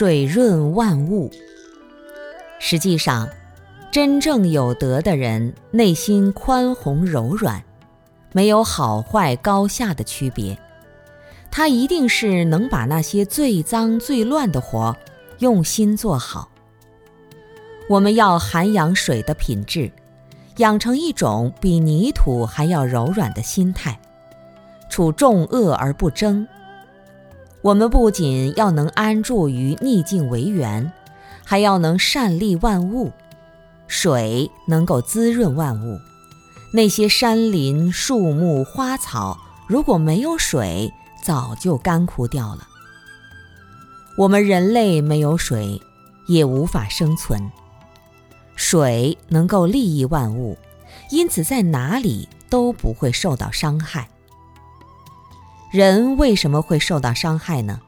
水润万物。实际上，真正有德的人内心宽宏柔软，没有好坏高下的区别。他一定是能把那些最脏最乱的活用心做好。我们要涵养水的品质，养成一种比泥土还要柔软的心态，处众恶而不争。我们不仅要能安住于逆境为源，还要能善利万物。水能够滋润万物，那些山林、树木、花草，如果没有水，早就干枯掉了。我们人类没有水，也无法生存。水能够利益万物，因此在哪里都不会受到伤害。人为什么会受到伤害呢？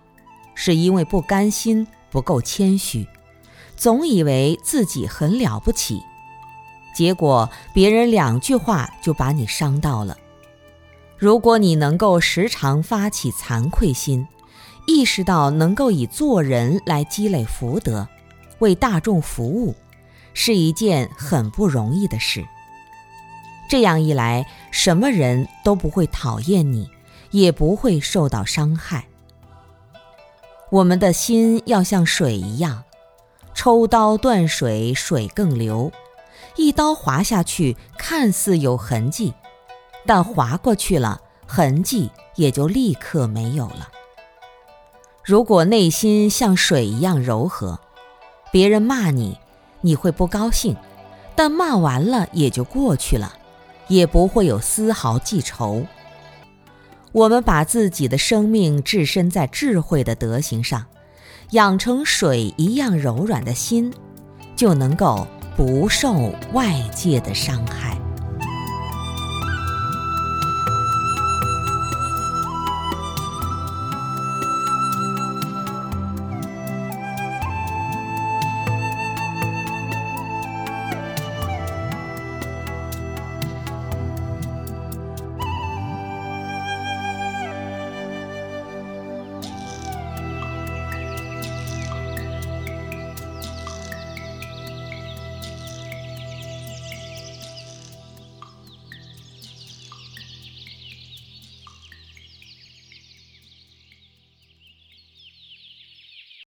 是因为不甘心，不够谦虚，总以为自己很了不起，结果别人两句话就把你伤到了。如果你能够时常发起惭愧心，意识到能够以做人来积累福德，为大众服务。是一件很不容易的事。这样一来，什么人都不会讨厌你，也不会受到伤害。我们的心要像水一样，抽刀断水，水更流。一刀划下去，看似有痕迹，但划过去了，痕迹也就立刻没有了。如果内心像水一样柔和，别人骂你。你会不高兴，但骂完了也就过去了，也不会有丝毫记仇。我们把自己的生命置身在智慧的德行上，养成水一样柔软的心，就能够不受外界的伤害。